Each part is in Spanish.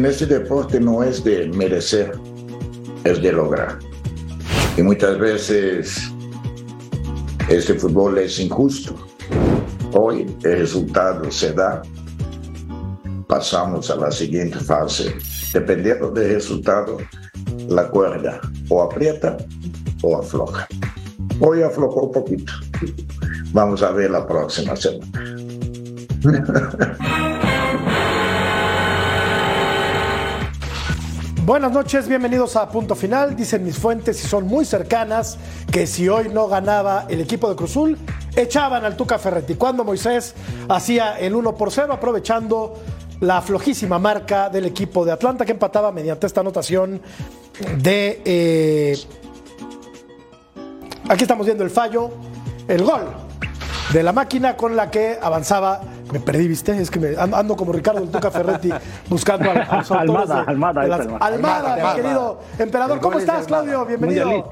en este deporte no es de merecer, es de lograr. Y muchas veces este fútbol es injusto. Hoy el resultado se da, pasamos a la siguiente fase. Dependiendo del resultado, la cuerda o aprieta o afloja. Hoy aflojó un poquito. Vamos a ver la próxima semana. Buenas noches, bienvenidos a Punto Final. Dicen mis fuentes y son muy cercanas que si hoy no ganaba el equipo de Cruzul, echaban al Tuca Ferretti. Cuando Moisés hacía el 1 por 0, aprovechando la flojísima marca del equipo de Atlanta que empataba mediante esta anotación de... Eh, aquí estamos viendo el fallo, el gol de la máquina con la que avanzaba. Me perdí, ¿viste? Es que me ando como Ricardo el Tuca Ferretti buscando a, los Almada, de, Almada, de es las- Almada. Almada, mi querido emperador. ¿Cómo estás. Claudio? Bienvenido.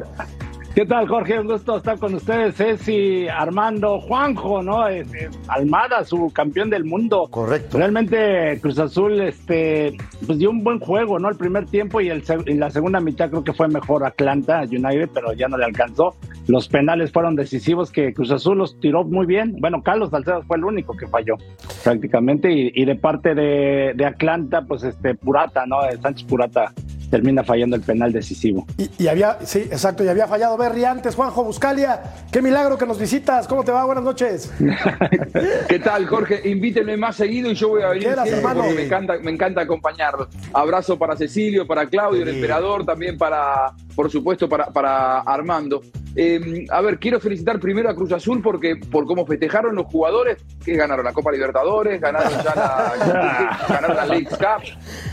¿Qué tal, Jorge? Un gusto estar con ustedes. Ceci, Armando, Juanjo, ¿no? Este, Almada, su campeón del mundo. Correcto. Realmente Cruz Azul este, pues dio un buen juego, ¿no? El primer tiempo y, el, y la segunda mitad creo que fue mejor Atlanta United, pero ya no le alcanzó. Los penales fueron decisivos que Cruz Azul los tiró muy bien. Bueno, Carlos Salcedo fue el único que falló prácticamente y, y de parte de, de Atlanta, pues este Purata, ¿no? Sánchez Purata termina fallando el penal decisivo. Y, y había, sí, exacto, y había fallado Berry antes, Juanjo Buscalia. Qué milagro que nos visitas. ¿Cómo te va? Buenas noches. ¿Qué tal, Jorge? Invítenme más seguido y yo voy a venir Quieras, siempre me encanta, me encanta acompañarlos. Abrazo para Cecilio, para Claudio, el emperador, también para, por supuesto, para, para Armando. Eh, a ver, quiero felicitar primero a Cruz Azul porque por cómo festejaron los jugadores que ganaron la Copa Libertadores, ganaron ya la, ganaron la League Cup.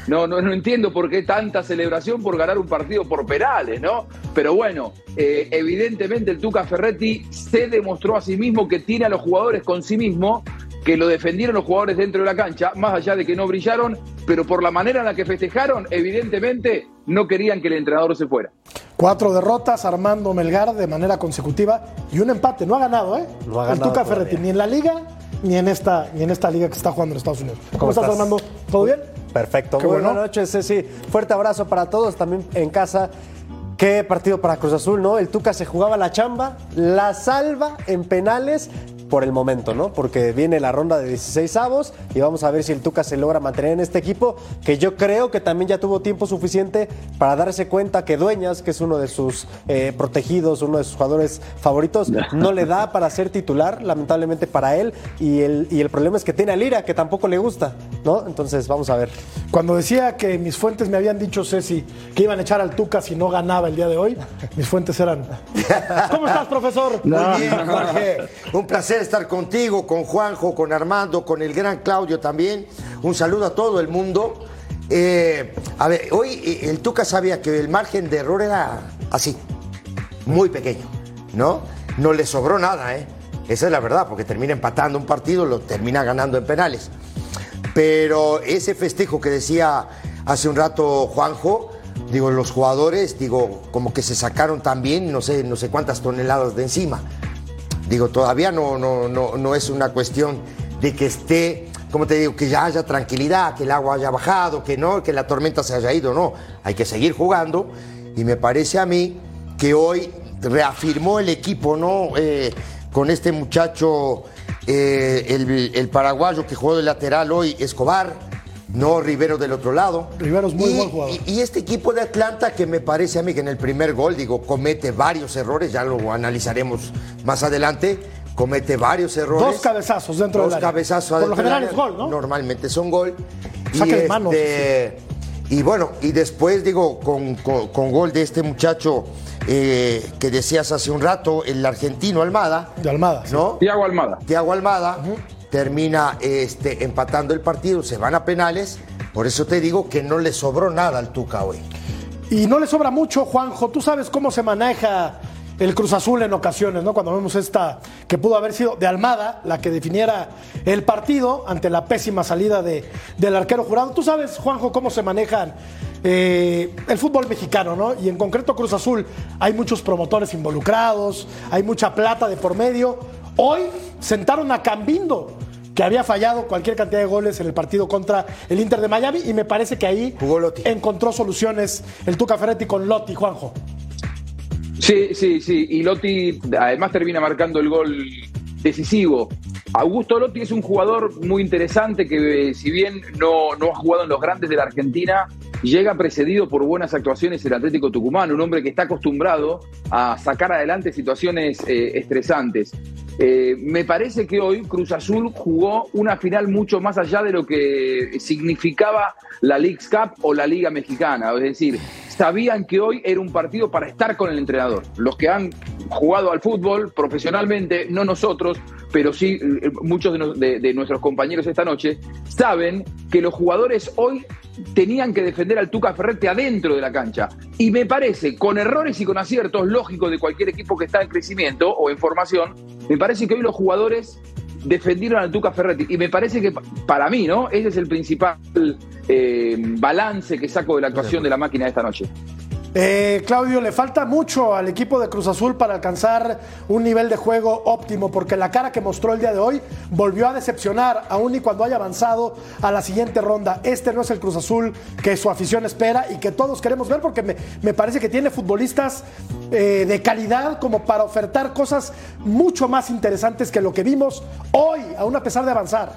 No, no, no entiendo por qué tanta celebración por ganar un partido por penales, ¿no? Pero bueno, eh, evidentemente el Tuca Ferretti se demostró a sí mismo que tiene a los jugadores con sí mismo, que lo defendieron los jugadores dentro de la cancha, más allá de que no brillaron, pero por la manera en la que festejaron, evidentemente no querían que el entrenador se fuera. Cuatro derrotas, Armando Melgar de manera consecutiva y un empate. No ha ganado, ¿eh? No ha el ganado Tuca todavía. Ferretti, ni en la liga, ni en esta, ni en esta liga que está jugando en Estados Unidos. ¿Cómo, estás, estás? Armando? ¿Todo bien? Perfecto. Qué bueno. Buenas noches, Ceci. Fuerte abrazo para todos, también en casa. Qué partido para Cruz Azul, ¿no? El Tuca se jugaba la chamba, la salva en penales por el momento, ¿no? Porque viene la ronda de 16 avos y vamos a ver si el Tuca se logra mantener en este equipo, que yo creo que también ya tuvo tiempo suficiente para darse cuenta que Dueñas, que es uno de sus eh, protegidos, uno de sus jugadores favoritos, no le da para ser titular, lamentablemente para él, y el, y el problema es que tiene a Lira, que tampoco le gusta, ¿no? Entonces vamos a ver. Cuando decía que mis fuentes me habían dicho, Ceci, que iban a echar al Tuca si no ganaba el día de hoy, mis fuentes eran. ¿Cómo estás, profesor? Muy bien, Jorge. Un placer estar contigo, con Juanjo, con Armando, con el gran Claudio también. Un saludo a todo el mundo. Eh, a ver, hoy eh, el Tuca sabía que el margen de error era así, muy pequeño, ¿no? No le sobró nada, ¿eh? Esa es la verdad, porque termina empatando un partido, lo termina ganando en penales. Pero ese festejo que decía hace un rato Juanjo, digo, los jugadores, digo, como que se sacaron también, no sé, no sé cuántas toneladas de encima. Digo, todavía no, no, no, no es una cuestión de que esté, como te digo, que ya haya tranquilidad, que el agua haya bajado, que no, que la tormenta se haya ido, no. Hay que seguir jugando y me parece a mí que hoy reafirmó el equipo, ¿no? Eh, con este muchacho, eh, el, el paraguayo que jugó de lateral hoy, Escobar, no Rivero del otro lado. Rivero es muy Y- buen jugador. y- y este equipo de Atlanta que me parece a mí que en el primer gol, digo, comete varios errores, ya lo analizaremos más adelante, comete varios errores. Dos cabezazos dentro Dos del área. cabezazos Por lo general área. es gol, ¿no? Normalmente son gol. Saque de manos, Y bueno, y después digo, con, con- con gol de este muchacho eh, que decías hace un rato, el argentino Almada. De Almada, sí. ¿No? Tiago Almada. Tiago Almada termina este, empatando el partido, se van a penales. Por eso te digo que no le sobró nada al Tuca hoy. Y no le sobra mucho, Juanjo. Tú sabes cómo se maneja el Cruz Azul en ocasiones, ¿no? Cuando vemos esta que pudo haber sido de Almada, la que definiera el partido ante la pésima salida de, del arquero jurado. Tú sabes, Juanjo, cómo se manejan eh, el fútbol mexicano, ¿no? Y en concreto Cruz Azul, hay muchos promotores involucrados, hay mucha plata de por medio. Hoy sentaron a Cambindo que había fallado cualquier cantidad de goles en el partido contra el Inter de Miami y me parece que ahí Jugó Lotti. encontró soluciones el Tuca Ferretti con Lotti, Juanjo. Sí, sí, sí. Y Lotti además termina marcando el gol decisivo. Augusto Lotti es un jugador muy interesante que, eh, si bien no, no ha jugado en los grandes de la Argentina, llega precedido por buenas actuaciones el Atlético Tucumán, un hombre que está acostumbrado a sacar adelante situaciones eh, estresantes. Eh, me parece que hoy Cruz Azul jugó una final mucho más allá de lo que significaba la League's Cup o la Liga Mexicana. Es decir, sabían que hoy era un partido para estar con el entrenador. Los que han jugado al fútbol profesionalmente, no nosotros, pero sí eh, muchos de nuestros compañeros esta noche, saben que los jugadores hoy tenían que defender al Tuca Ferretti adentro de la cancha. Y me parece, con errores y con aciertos lógicos de cualquier equipo que está en crecimiento o en formación, me parece que hoy los jugadores defendieron al Tuca Ferretti. Y me parece que pa- para mí, ¿no? Ese es el principal eh, balance que saco de la actuación de la máquina de esta noche. Eh, Claudio, le falta mucho al equipo de Cruz Azul para alcanzar un nivel de juego óptimo, porque la cara que mostró el día de hoy volvió a decepcionar, aún y cuando haya avanzado a la siguiente ronda. Este no es el Cruz Azul que su afición espera y que todos queremos ver, porque me, me parece que tiene futbolistas eh, de calidad como para ofertar cosas mucho más interesantes que lo que vimos hoy, aún a pesar de avanzar.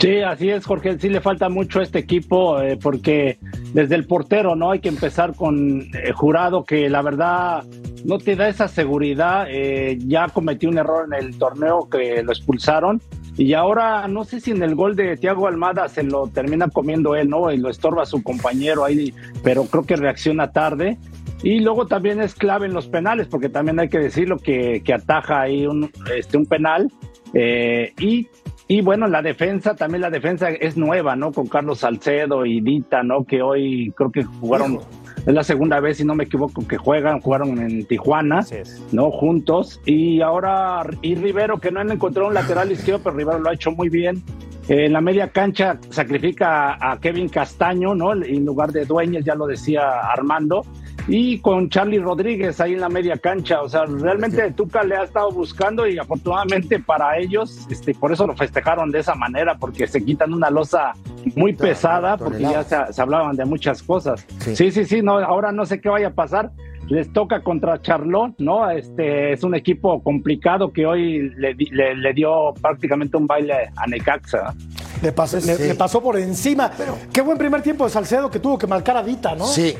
Sí, así es, Jorge. Sí le falta mucho a este equipo eh, porque desde el portero, ¿no? Hay que empezar con eh, Jurado, que la verdad no te da esa seguridad. eh, ya cometió un error en el torneo que lo expulsaron. Y ahora no sé si en el gol de Thiago Almada se lo termina comiendo él, ¿no? Y lo estorba su compañero ahí, pero creo que reacciona tarde. Y luego también es clave en los penales, porque también hay que decirlo que, que ataja ahí un, este, un penal. Eh, y, y bueno, la defensa, también la defensa es nueva, ¿no? Con Carlos Salcedo y Dita, ¿no? Que hoy creo que jugaron, es la segunda vez, si no me equivoco, que juegan, jugaron en Tijuana. ¿no? Juntos. Y ahora, y Rivero, que no han encontrado un lateral izquierdo, pero Rivero lo ha hecho muy bien. Eh, en la media cancha sacrifica a, a Kevin Castaño, ¿no? En lugar de Dueñas, ya lo decía Armando. Y con Charlie Rodríguez ahí en la media cancha. O sea, realmente Tuca le ha estado buscando y afortunadamente para ellos, este, por eso lo festejaron de esa manera, porque se quitan una losa muy pesada, porque ya se, se hablaban de muchas cosas. Sí. Sí, sí, sí, no, ahora no sé qué vaya a pasar. Les toca contra Charlot, ¿no? Este es un equipo complicado que hoy le, di- le- le dio prácticamente un baile a Necaxa. Le pasó, le- Sí. le pasó por encima. Qué buen primer tiempo de Salcedo que tuvo que marcar a Dita, ¿no? Sí.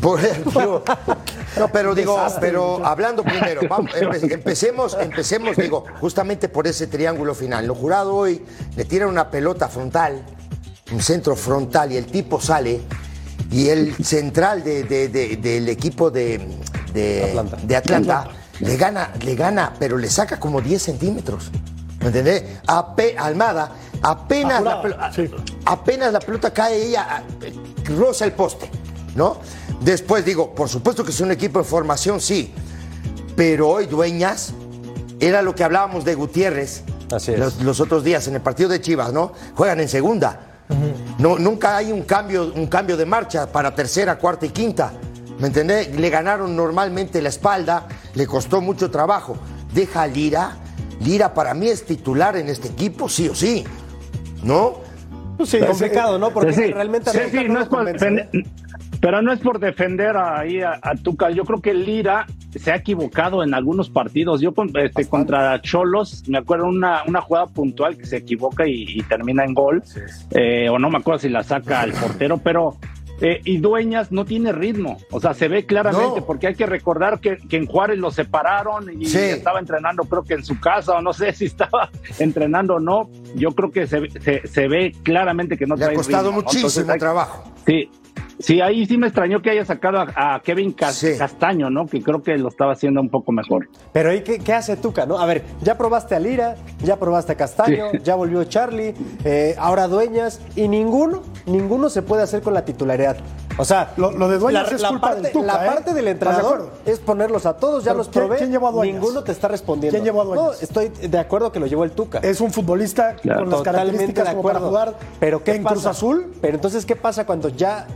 Por- digo, no, pero digo, pero hablando primero, vamos, empe- empecemos, empecemos, digo, justamente por ese triángulo final. Lo jurado hoy le tiran una pelota frontal, un centro frontal, y el tipo sale, y el central de- de- de- del equipo de, de Atlanta. Atlanta le gana, le gana, pero le saca como 10 centímetros. ¿Me entendés? Ape- Almada, apenas la, sí. apenas la pelota cae, ella roza el poste, ¿no? Después digo, por supuesto que es un equipo de formación, sí, pero hoy Dueñas era lo que hablábamos de Gutiérrez Así es. Los, los otros días en el partido de Chivas, ¿no? Juegan en segunda. No, nunca hay un cambio, un cambio de marcha para tercera, cuarta y quinta. ¿Me entendés? Le ganaron normalmente la espalda, le costó mucho trabajo. Deja a Lira. Lira para mí es titular en este equipo, sí o sí. ¿No? Sí, complicado, ¿no? Porque Sí, realmente sí, no es convence. Pero no es por defender ahí a, a Tuca. Yo creo que Lira se ha equivocado en algunos partidos. Yo este, contra Cholos, me acuerdo una, una jugada puntual que se equivoca y, y termina en gol. Eh, o no me acuerdo si la saca al portero, pero eh, y Dueñas no tiene ritmo. O sea, se ve claramente, No. porque hay que recordar que, que en Juárez lo separaron y Sí. estaba entrenando, creo que en su casa, o no sé si estaba entrenando o no. Yo creo que se, se, se ve claramente que no Le ha trae costado ritmo, ¿no? muchísimo Entonces hay- trabajo. Sí, sí, ahí sí me extrañó que haya sacado a, a Kevin Cas- Sí. Castaño, ¿no? Que creo que lo estaba haciendo un poco mejor. Pero ¿y qué, qué hace Tuca, no? A ver, ya probaste a Lira, ya probaste a Castaño, Sí. ya volvió Charlie, eh, ahora Dueñas, y ninguno, ninguno se puede hacer con la titularidad. O sea, Lo- lo de Dueñas es culpa parte, del Tuca, la ¿eh? parte del ¿Estás de entrenador acuerdo? es ponerlos a todos, ya Pero los ¿quién- probé, quién llevó a Dueñas? ninguno te está respondiendo. ¿Quién llevó a Dueñas? No, estoy de acuerdo que lo llevó el Tuca. Es un futbolista Claro. con las Totalmente características de como para acuerdo. jugar pero ¿qué en pasa? Cruz Azul. Pero entonces, ¿qué pasa cuando ya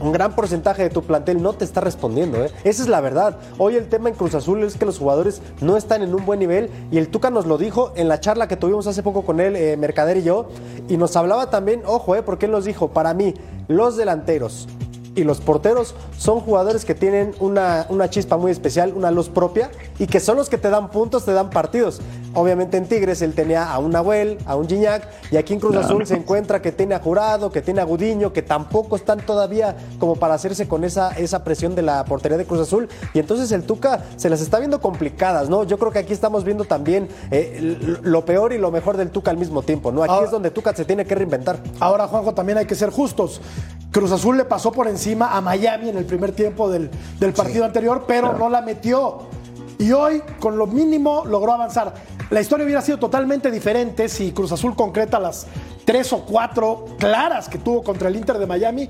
un gran porcentaje de tu plantel no te está respondiendo. ¿eh? Esa es la verdad. Hoy el tema en Cruz Azul es que los jugadores no están en un buen nivel y el Tuca nos lo dijo en la charla que tuvimos hace poco con él, eh, Mercader y yo, y nos hablaba también, ojo, eh, porque él nos dijo, para mí, los delanteros, y los porteros son jugadores que tienen una, una, chispa muy especial, una luz propia y que son los que te dan puntos, te dan partidos. Obviamente en Tigres él tenía a un Nahuel, a un Gignac y aquí en Cruz Azul se encuentra que tiene a Jurado, que tiene a Gudiño, que tampoco están todavía como para hacerse con esa, esa presión de la portería de Cruz Azul y entonces el Tuca se las está viendo complicadas, ¿no? Yo creo que aquí estamos viendo también eh, lo peor y lo mejor del Tuca al mismo tiempo, ¿no? Aquí ahora, es donde Tuca se tiene que reinventar. Ahora, Juanjo, también hay que ser justos. Cruz Azul le pasó por encima a Miami en el primer tiempo del, del partido sí, anterior, pero claro. no la metió. Y hoy, con lo mínimo, logró avanzar. La historia hubiera sido totalmente diferente si Cruz Azul concreta las tres o cuatro claras que tuvo contra el Inter de Miami.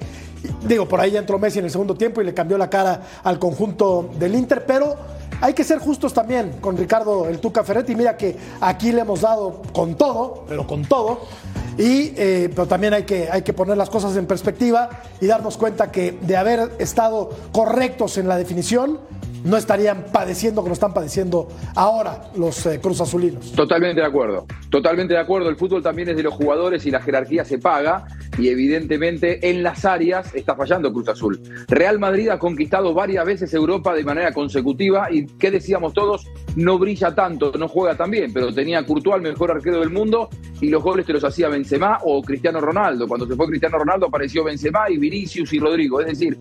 Digo, por ahí entró Messi en el segundo tiempo y le cambió la cara al conjunto del Inter, pero hay que ser justos también con Ricardo el Tuca Ferretti. Mira que aquí le hemos dado con todo, pero con todo. Y, eh, pero también hay que, hay que poner las cosas en perspectiva y darnos cuenta que de haber estado correctos en la definición, no estarían padeciendo como están padeciendo ahora los eh, Cruz Azulinos. Totalmente de acuerdo, totalmente de acuerdo. El fútbol también es de los jugadores y la jerarquía se paga y evidentemente en las áreas está fallando Cruz Azul. Real Madrid ha conquistado varias veces Europa de manera consecutiva y, ¿qué decíamos todos? No brilla tanto, no juega tan bien, pero tenía Courtois, mejor arquero del mundo, y los goles te los hacía Benzema o Cristiano Ronaldo. Cuando se fue Cristiano Ronaldo apareció Benzema y Vinicius y Rodrigo. Es decir,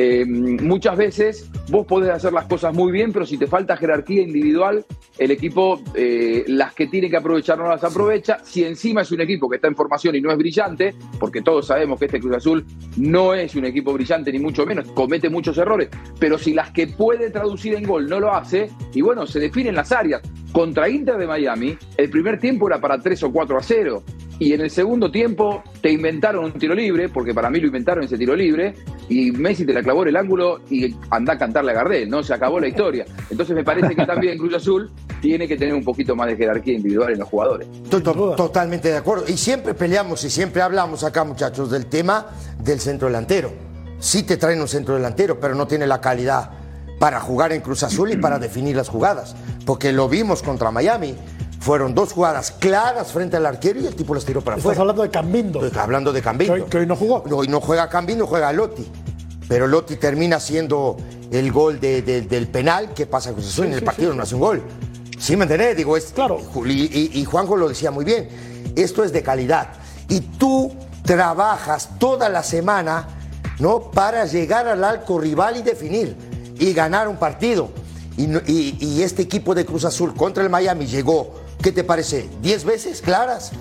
eh, muchas veces vos podés hacer las cosas muy bien, pero si te falta jerarquía individual, el equipo eh, las que tiene que aprovechar no las aprovecha. Si encima es un equipo que está en formación y no es brillante, porque todos sabemos que este Cruz Azul no es un equipo brillante ni mucho menos, comete muchos errores, pero si las que puede traducir en gol no lo hace, y bueno, se definen las áreas. Contra Inter de Miami, el primer tiempo era para 3 o 4 a 0. Y en el segundo tiempo te inventaron un tiro libre, porque para mí lo inventaron ese tiro libre, y Messi te la clavó en el ángulo y anda a cantarle a Gardel, ¿no? Se acabó la historia. Entonces me parece que también Cruz Azul tiene que tener un poquito más de jerarquía individual en los jugadores. Totalmente de acuerdo. Y siempre peleamos y siempre hablamos acá, muchachos, del tema del centro delantero. Sí te traen un centro delantero, pero no tiene la calidad para jugar en Cruz Azul y para definir las jugadas. Porque lo vimos contra Miami. Fueron dos jugadas claras frente al arquero y el tipo las tiró para Estás afuera. hablando de Cambindo. Estoy hablando de Cambindo. Que hoy, que hoy no jugó. Hoy no juega Cambindo, juega Lotti. Pero Lotti termina siendo el gol de, de, del penal que pasa Cruz Azul. Sí, en el sí, partido sí. no hace un gol. ¿Sí me entendés? Digo, es, Claro. Y, y- y Juanjo lo decía muy bien. Esto es de calidad. Y tú trabajas toda la semana, ¿no? Para llegar al arco rival y definir. Y ganar un partido. Y, y- y este equipo de Cruz Azul contra el Miami llegó, ¿qué te parece? ¿Diez veces claras?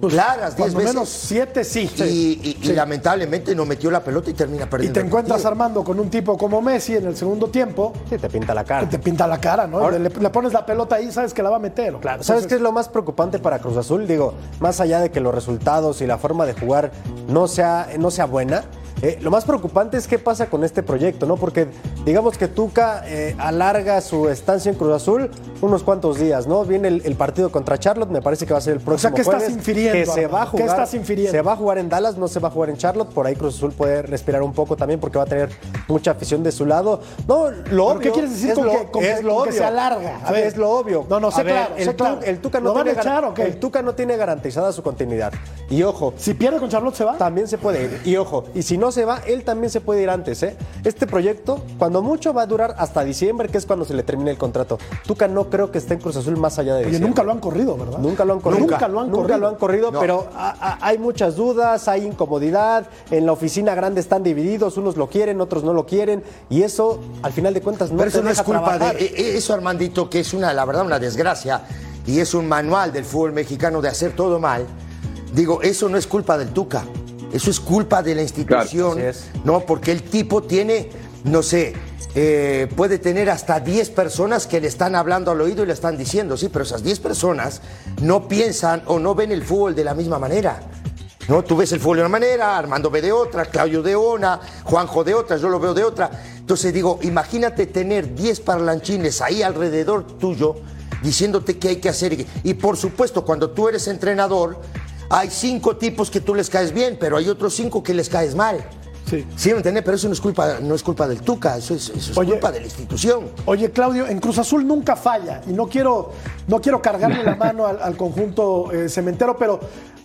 claras, diez Pues, Cuando veces. menos siete, sí. Y, y- y lamentablemente no metió la pelota y termina Y perdiendo. te el encuentras armando con un tipo como Messi en el segundo tiempo, Sí, te pinta la que cara. te pinta la cara, ¿no? Ahora- le, le pones la pelota ahí, sabes que la va a meter. Claro, ¿sabes qué es lo más preocupante para Cruz Azul? Digo, más allá de que los resultados y la forma de jugar no sea, no sea buena, eh, lo más preocupante es qué pasa con este proyecto, ¿no? Porque digamos que Tuca eh, alarga su estancia en Cruz Azul unos cuantos días, ¿no? Viene el, el partido contra Charlotte, me parece que va a ser el próximo ¿qué estás jueves, infiriendo, Que se va a Armando? ¿Qué jugar, estás infiriendo? Se va a jugar en Dallas, no se va a jugar en Charlotte, por ahí Cruz Azul puede respirar un poco también porque va a tener mucha afición de su lado. No, lo obvio. ¿Qué quieres decir es con, lo- que, con es lo con que obvio. se alarga? A ver, es lo obvio. No, no, sé ver, claro, el, sé Tu- claro. el Tuca no ¿Lo van tiene echar o? El Tuca no tiene garantizada su continuidad. Y ojo, Si pierde con Charlotte se va. también se puede ir. Y ojo, y si no se va, él también se puede ir antes, ¿eh? Este proyecto, cuando mucho, va a durar hasta diciembre, que es cuando se le termine el contrato. Tuca no creo que esté en Cruz Azul más allá de Oye, diciembre. nunca lo han corrido, ¿verdad? Nunca lo han corrido. Nunca lo han Nunca corrido. lo han corrido, No. pero a- a- hay muchas dudas, hay incomodidad. En la oficina grande están divididos, unos lo quieren, otros no lo quieren. Y eso, al final de cuentas, no Pero te eso no es culpa trabajar. de e- eso, Armandito, que es una, la verdad, una desgracia y es un manual del fútbol mexicano de hacer todo mal. Digo, eso no es culpa del Tuca, eso es culpa de la institución, Claro, así es. no, porque el tipo tiene, no sé, eh, puede tener hasta 10 personas que le están hablando al oído y le están diciendo, sí, pero esas 10 personas no piensan o no ven el fútbol de la misma manera. ¿no? Tú ves el fútbol de una manera, Armando ve de otra, Claudio de una, Juanjo de otra, yo lo veo de otra. Entonces digo, imagínate tener 10 parlanchines ahí alrededor tuyo diciéndote qué hay que hacer. Y por supuesto, cuando tú eres entrenador, hay cinco tipos que tú les caes bien, pero hay otros cinco que les caes mal. Sí. Sí, ¿me entiendes? Pero eso no es culpa, no es culpa del Tuca, eso es, eso es Oye. culpa de la institución. Oye, Claudio, en Cruz Azul nunca falla y no quiero, no quiero cargarle la mano al, al conjunto eh, cementero, pero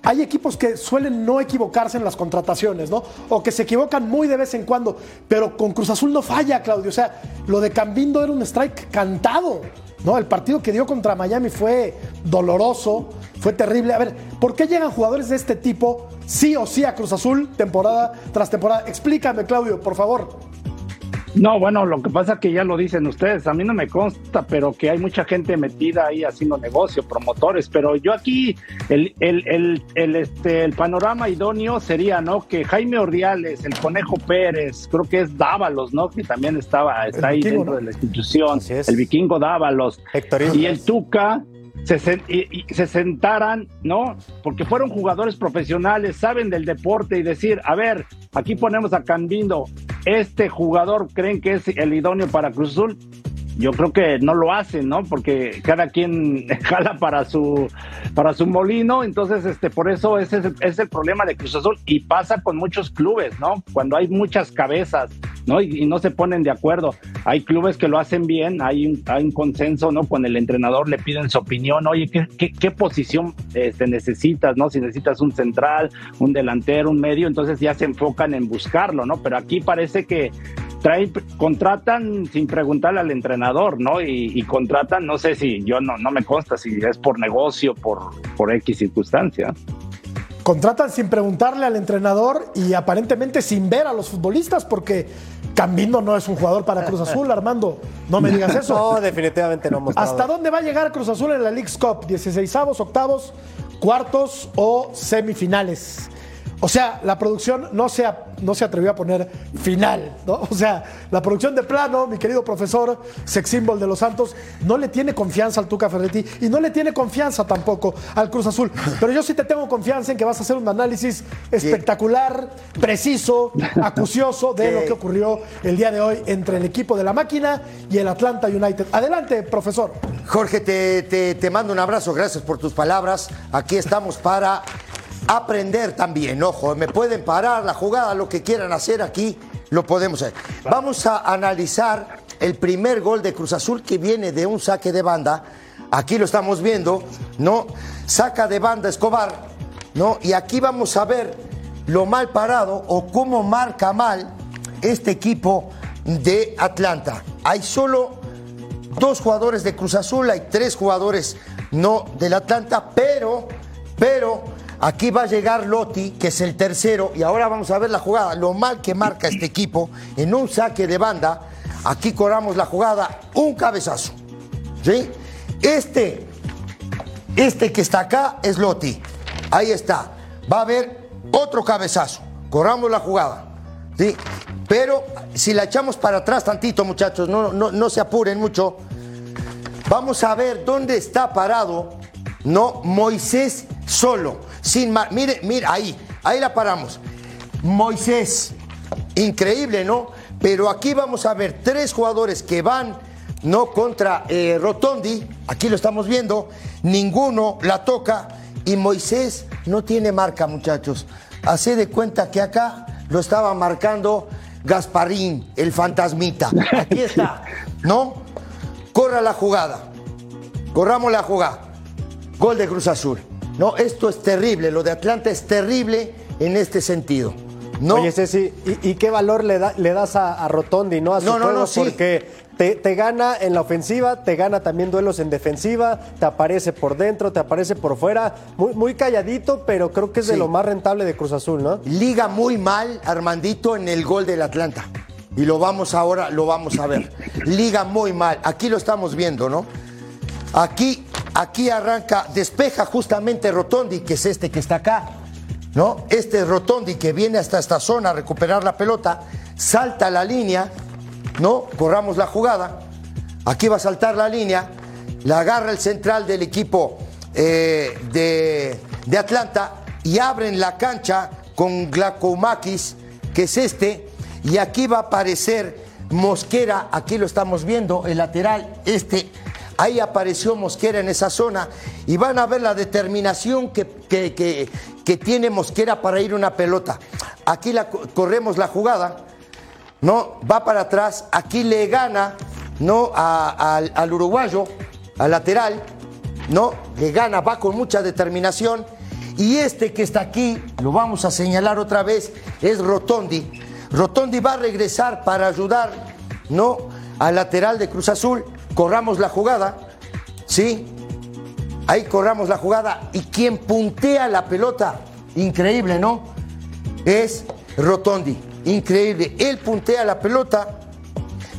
hay equipos que suelen no equivocarse en las contrataciones, ¿no? O que se equivocan muy de vez en cuando, pero con Cruz Azul no falla, Claudio. O sea, lo de Cambindo era un strike cantado, ¿no? El partido que dio contra Miami fue doloroso, fue terrible. A ver, ¿por qué llegan jugadores de este tipo sí o sí a Cruz Azul temporada tras temporada? Explícame, Claudio, por favor. No, bueno, lo que pasa es que ya lo dicen ustedes, a mí no me consta, pero que hay mucha gente metida ahí haciendo negocio, promotores, pero yo aquí el, el, el, el, este, el panorama idóneo sería, ¿no? Que Jaime Ordiales, el Conejo Pérez, creo que es Dávalos, ¿no? Que también estaba, está ahí vikingo, dentro ¿no? de la institución, el vikingo Dávalos. Héctor y el Tuca se, y se sentaran, ¿no? Porque fueron jugadores profesionales, saben del deporte y decir, a ver, aquí ponemos a Cambindo, este jugador creen que es el idóneo para Cruz Azul. Yo creo que no lo hacen, ¿no? Porque cada quien jala para su para su molino, entonces este por eso ese es, es el problema de Cruz Azul y pasa con muchos clubes, ¿no? Cuando hay muchas cabezas, ¿no? Y, y no se ponen de acuerdo. Hay clubes que lo hacen bien, hay un, hay un consenso, ¿no? Con el entrenador le piden su opinión, oye, ¿qué, qué, qué posición este, necesitas, ¿no? Si necesitas un central, un delantero, un medio, entonces ya se enfocan en buscarlo, ¿no? Pero aquí parece que traen, contratan sin preguntarle al entrenador, ¿no? Y, y contratan, no sé si, yo no, no me consta si es por negocio, por, por X circunstancia. Contratan sin preguntarle al entrenador y aparentemente sin ver a los futbolistas, porque Cambindo no es un jugador para Cruz Azul, Armando. No me digas eso. No, definitivamente no hemos ¿Hasta dónde va a llegar Cruz Azul en la League's Cup? ¿16avos, octavos, cuartos o semifinales? O sea, la producción no se, no se atrevió a poner final, ¿no? O sea, la producción de plano, mi querido profesor, sex symbol de los Santos, no le tiene confianza al Tuca Ferretti y no le tiene confianza tampoco al Cruz Azul. Pero yo sí te tengo confianza en que vas a hacer un análisis espectacular, preciso, acucioso de lo que ocurrió el día de hoy entre el equipo de la máquina y el Atlanta United. Adelante, profesor. Jorge, te, te- te mando un abrazo, gracias por tus palabras. Aquí estamos para aprender también, ojo, me pueden parar la jugada, lo que quieran hacer aquí, lo podemos hacer. Vamos a analizar el primer gol de Cruz Azul que viene de un saque de banda. Aquí lo estamos viendo, ¿no? Saca de banda Escobar, ¿no? Y aquí vamos a ver lo mal parado o cómo marca mal este equipo de Atlanta. Hay solo dos jugadores de Cruz Azul, hay tres jugadores no del Atlanta, pero, pero aquí va a llegar Lotti, que es el tercero, y ahora vamos a ver la jugada, lo mal que marca este equipo en un saque de banda. Aquí corramos la jugada, un cabezazo. ¿Sí? Este, este que está acá es Lotti. Ahí está. Va a haber otro cabezazo. Corramos la jugada. ¿Sí? Pero si la echamos para atrás tantito, muchachos, no, no, no se apuren mucho. Vamos a ver dónde está parado, no Moisés solo, sin mar- mire, mire ahí, ahí la paramos. Moisés, increíble, ¿no? Pero aquí vamos a ver tres jugadores que van, no contra eh, Rotondi, aquí lo estamos viendo, ninguno la toca y Moisés no tiene marca, muchachos. Hace de cuenta que acá lo estaba marcando Gasparín, el fantasmita. Aquí está, ¿no? Corra la jugada. Corramos la jugada. Gol de Cruz Azul. No, esto es terrible. Lo de Atlanta es terrible en este sentido. No, Oye, Ceci, ¿y, y qué valor le, da- le das a, a Rotondi, no? A su No, no, juego? no, sí. Porque te, te gana en la ofensiva, te gana también duelos en defensiva, te aparece por dentro, te aparece por fuera. Muy, muy calladito, pero creo que es de lo más rentable de Cruz Azul, ¿no? liga muy mal Armandito en el gol del Atlanta. Y lo vamos ahora, lo vamos a ver. Liga muy mal. Aquí lo estamos viendo, ¿no? Aquí, aquí arranca, despeja justamente Rotondi, que es este que está acá. ¿No? Este es Rotondi que viene hasta esta zona a recuperar la pelota, salta la línea, ¿no? Corramos la jugada. Aquí va a saltar la línea, la agarra el central del equipo eh, de, de Atlanta y abren la cancha con Glaucomakis, que es este, y aquí va a aparecer Mosquera, aquí lo estamos viendo, el lateral, este, ahí apareció Mosquera en esa zona, y van a ver la determinación que, que- que- tiene Mosquera para ir una pelota. aquí la, corremos la jugada, ¿no? Va para atrás, aquí le gana, ¿no? Al uruguayo, al lateral, ¿no? Le gana, va con mucha determinación. Y este que está aquí, lo vamos a señalar otra vez, es Rotondi. Rotondi va a regresar para ayudar, ¿no? Al lateral de Cruz Azul. Corramos la jugada, ¿sí? Ahí corramos la jugada. Y quien puntea la pelota, increíble, ¿no? Es Rotondi. Increíble. Él puntea la pelota.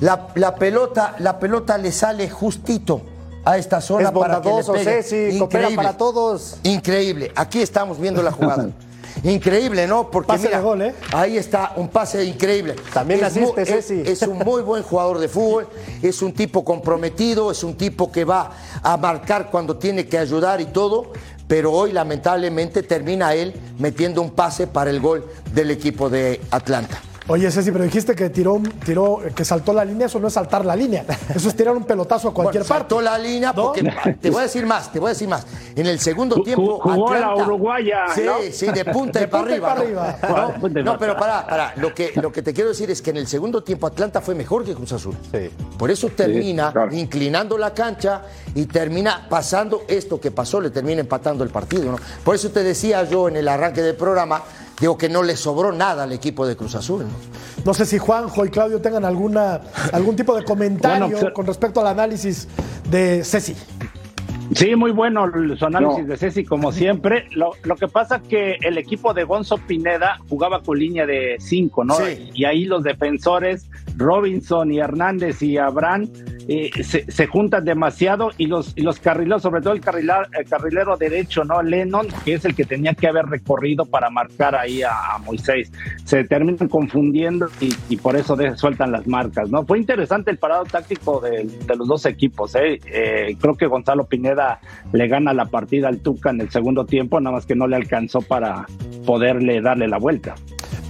La, la pelota, la pelota le sale justito a esta zona Es para que le bondadoso, pegue. Ceci, coopera para todos. Increíble. Aquí estamos viendo la jugada. Increíble, ¿no? Porque Pase mira, de gol, ¿eh? ahí está un pase increíble. También es asiste, muy- es- Ceci. es un muy buen jugador de fútbol, es un tipo comprometido, es un tipo que va a marcar cuando tiene que ayudar y todo, pero hoy lamentablemente termina él metiendo un pase para el gol del equipo de Atlanta. Oye, Ceci, pero dijiste que tiró, tiró, que saltó la línea, eso no es saltar la línea. Eso es tirar un pelotazo a cualquier Bueno, parte. saltó la línea ¿No? porque te voy a decir más, te voy a decir más. En el segundo tiempo jugó la uruguaya, Sí, ¿no? sí, de punta De y para punta y arriba. para ¿no? arriba. ¿No? Pero pará, pará. Lo que, lo que te quiero decir es que en el segundo tiempo Atlanta fue mejor que Cruz Azul. Sí. Por eso termina claro. inclinando la cancha y termina pasando esto que pasó, le termina empatando el partido. ¿no? Por eso te decía yo en el arranque del programa, digo que no le sobró nada al equipo de Cruz Azul. ¿no? No sé si Juanjo y Claudio tengan alguna, algún tipo de comentario Bueno, con respecto al análisis de Ceci. Sí, muy bueno su análisis No. de Ceci, como siempre. Lo, lo que pasa que el equipo de Gonzo Pineda jugaba con línea de cinco, ¿no? Sí. Y ahí los defensores, Robinson y Hernández y Abraham, eh, se, se juntan demasiado y los, y los carrileros, sobre todo el, carrilar- el carrilero derecho, ¿no? Lennon, que es el que tenía que haber recorrido para marcar ahí a, a Moisés. Se terminan confundiendo y, y por eso de- sueltan las marcas, ¿no? Fue interesante el parado táctico de, de los dos equipos, ¿eh? Eh, Creo que Gonzalo Pineda le gana la partida al Tuca en el segundo tiempo, nada más que no le alcanzó para poderle darle la vuelta.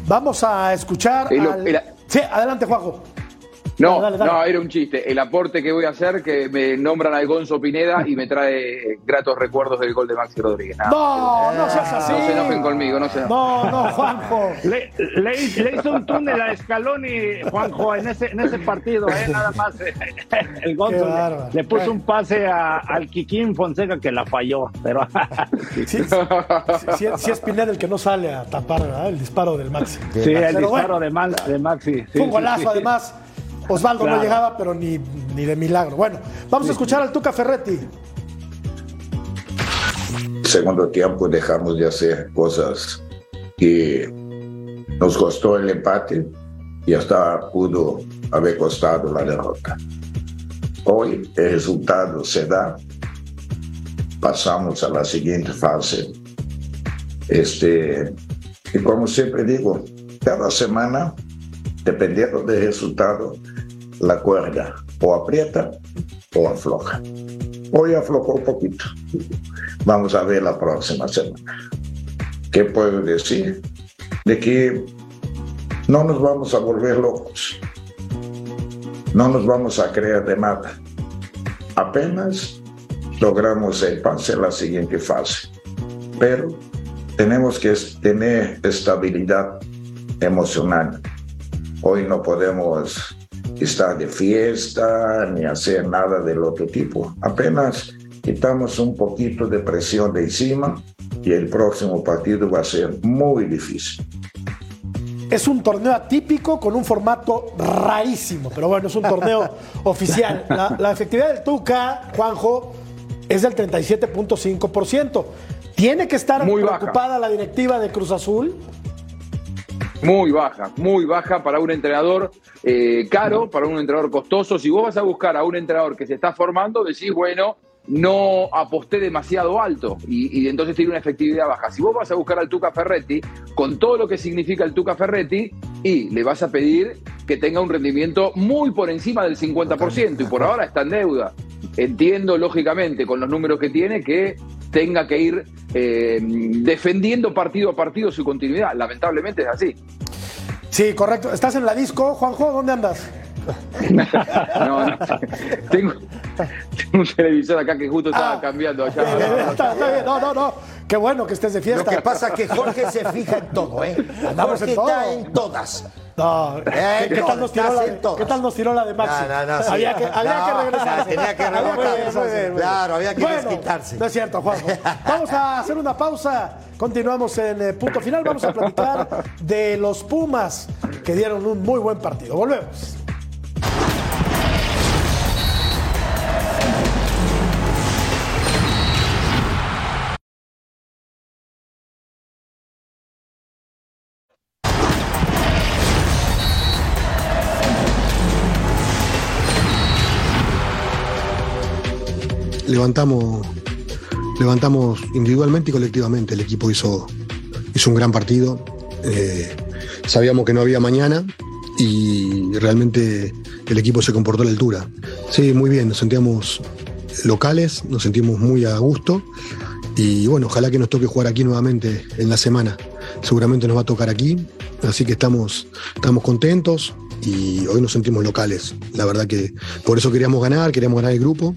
Vamos a escuchar. Al- Sí, adelante, Juanjo. No, Dale, dale, dale. no, era un chiste. El aporte que voy a hacer, que me nombran al Gonzo Pineda y me trae gratos recuerdos del gol de Maxi Rodríguez. Nada. No, no seas así. No se enojen conmigo, no se enojen. No, no, Juanjo. Le, le- le hizo un túnel a Scaloni, Juanjo, en ese, en ese partido, ¿eh? nada más. eh, El Gonzo le, puso un pase a- al Kikín Fonseca que la falló, pero Sí, sí, sí, sí es Pineda el que no sale a tapar ¿verdad? el disparo del Maxi. sí, el Pero disparo bueno, de, Man- de Maxi. sí, Fue un sí, golazo, sí. además. Osvaldo no llegaba, pero ni, ni de milagro. Bueno, vamos a escuchar al Tuca Ferretti. segundo tiempo dejamos de hacer cosas que nos costó el empate y hasta pudo haber costado la derrota. Hoy el resultado se da, pasamos a la siguiente fase. Este, y como siempre digo, cada semana, dependiendo del resultado, la cuerda o aprieta o afloja. Hoy aflojó un poquito. Vamos a ver la próxima semana. ¿Qué puedo decir? De que no nos vamos a volver locos. No nos vamos a creer de nada. Apenas logramos el pase a la siguiente fase. Pero tenemos que tener estabilidad emocional. Hoy no podemos estar de fiesta ni hacer nada del otro tipo. Apenas quitamos un poquito de presión de encima y el próximo partido va a ser muy difícil. Es un torneo atípico con un formato rarísimo, pero bueno, es un torneo oficial. La, la efectividad del Tuca, Juanjo, es del 37.5%. Tiene que estar Muy baja. preocupada la directiva de Cruz Azul. Muy baja, muy baja para un entrenador eh, caro, para un entrenador costoso. Si vos vas a buscar a un entrenador que se está formando, decís, bueno, no aposté demasiado alto y, y entonces tiene una efectividad baja. Si vos vas a buscar al Tuca Ferretti, con todo lo que significa el Tuca Ferretti, y le vas a pedir que tenga un rendimiento muy por encima del 50%, y por ahora está en deuda. Entiendo, lógicamente, con los números que tiene, que tenga que ir eh, defendiendo partido a partido su continuidad. Lamentablemente es así. Sí, correcto. ¿Estás en la disco, Juanjo? ¿Dónde andas? No, no. Tengo, tengo un televisor acá que justo estaba Ah. cambiando allá. está, está bien. No, no, no. Qué bueno que estés de Lo fiesta. que pasa es que Jorge se fija en todo, ¿eh? Andamos Jorge en todo. está en todas. No, Eh, ¿qué, qué no, tal nos tiró la de. ¿Qué tal nos tiró la de Maxi? No, no, no, sí. había que, había No, que regresar. tenía que regresar. Claro, había que bueno, desquitarse. No es cierto, Juanjo. Vamos a hacer una pausa. Continuamos en eh, punto final. Vamos a platicar de los Pumas que dieron un muy buen partido. Volvemos. Levantamos, levantamos individualmente y colectivamente. El equipo hizo, hizo un gran partido. Eh, sabíamos que no había mañana y realmente el equipo se comportó a la altura. Sí, muy bien, nos sentíamos locales, nos sentimos muy a gusto y bueno, ojalá que nos toque jugar aquí nuevamente en la semana. Seguramente nos va a tocar aquí, así que estamos, estamos contentos y hoy nos sentimos locales. La verdad que por eso queríamos ganar, queríamos ganar el grupo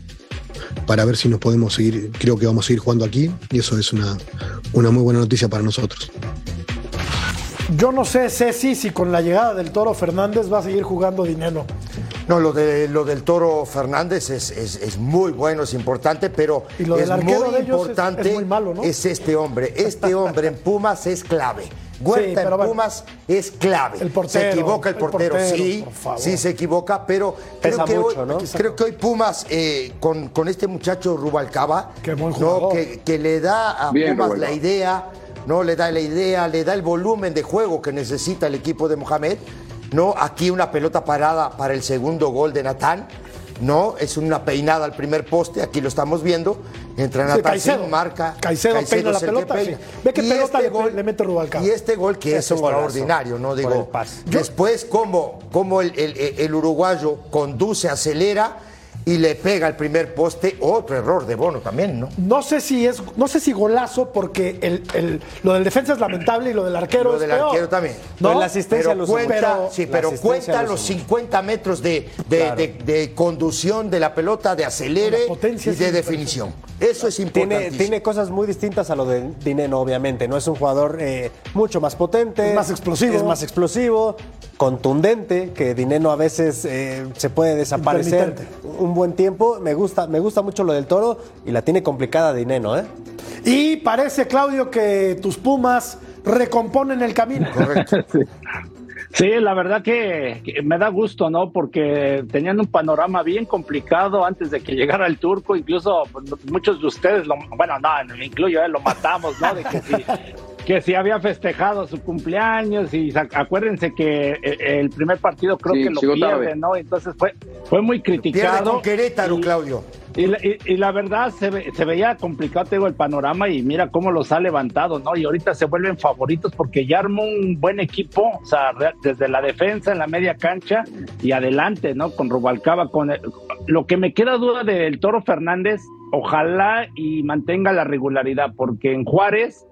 para ver si nos podemos seguir, creo que vamos a seguir jugando aquí y eso es una, una muy buena noticia para nosotros. Yo no sé, Ceci, si con la llegada del Toro Fernández va a seguir jugando Dineno. No, lo, de, lo del Toro Fernández es, es- es muy bueno, es importante, pero Y lo es muy de ellos es- importante es muy malo, ¿no? es este hombre. Este hombre en Pumas es clave. Huerta pero en bueno. Pumas es clave. El portero, se equivoca el el portero, sí, sí se equivoca, pero creo que, mucho, hoy, ¿no? creo que hoy Pumas eh, con, con este muchacho Rubalcaba, Qué buen ¿no? jugador. que, que le da a Bien, Pumas Rubalcaba. la idea, no le da la idea, le da el volumen de juego que necesita el equipo de Mohamed. No, aquí una pelota parada para el segundo gol de Natán. No, es una peinada al primer poste, aquí lo estamos viendo. Entra Natán Caicedo. marca. Caicedo peina la que pelota, sí. Ve qué Y pelota le- le mete Rubalcaba. Y este gol que Es extraordinario, ¿no? Digo, después cómo, cómo el, el- el uruguayo conduce, acelera y le pega el primer poste. Otro error de Bono también, ¿no? No sé si es, no sé si golazo, porque el, el- lo del defensa es lamentable y lo del arquero Lo es del peor. arquero también. ¿No? Pero la asistencia Pero los cuenta, Pero- sí, la pero asistencia cuenta lo los suma. 50 metros de, de- Claro. de- de conducción de la pelota, de acelere y de definición. Eso es Tiene, importante. tiene cosas muy distintas a lo de Dineno, obviamente. No es un jugador eh, mucho más potente. Es más explosivo. Es más explosivo, contundente, que Dineno a veces eh, se puede desaparecer un buen tiempo. Me gusta, me gusta mucho lo del toro y la tiene complicada Dineno, ¿eh? Y parece, Claudio, que tus Pumas recomponen el camino. Correcto. Sí, la verdad que, que me da gusto, ¿no? Porque tenían un panorama bien complicado antes de que llegara el turco. Incluso pues, muchos de ustedes, lo, bueno, no, me incluyo, ¿eh? lo matamos, ¿no? De que si, que si había festejado su cumpleaños y acuérdense que eh, el primer partido creo Sí, que lo pierde, tarde. ¿no? Entonces fue, fue muy criticado. con Querétaro, Y- Claudio. y la, y- y la verdad se, ve- se veía complicado te digo, el panorama y mira cómo los ha levantado, ¿no? Y ahorita se vuelven favoritos porque ya armó un buen equipo, o sea, desde la defensa, en la media cancha y adelante, ¿no? Con Rubalcaba, con el- lo que me queda duda del Toro Fernández, ojalá y mantenga la regularidad, porque en Juárez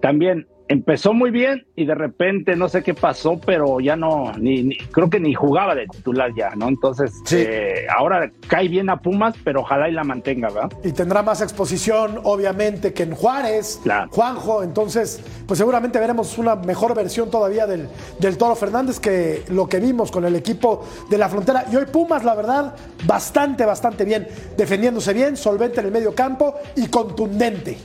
también empezó muy bien y de repente no sé qué pasó, pero ya no, ni, ni- creo que ni jugaba de titular ya, ¿no? Entonces, Sí. eh, ahora cae bien a Pumas, pero ojalá y la mantenga, ¿verdad? y tendrá más exposición, obviamente, que en Juárez, Claro. Juanjo. Entonces, pues seguramente veremos una mejor versión todavía del, del Toro Fernández que lo que vimos con el equipo de la frontera. Y hoy Pumas, la verdad, bastante, bastante bien, defendiéndose bien, solvente en el medio campo y contundente.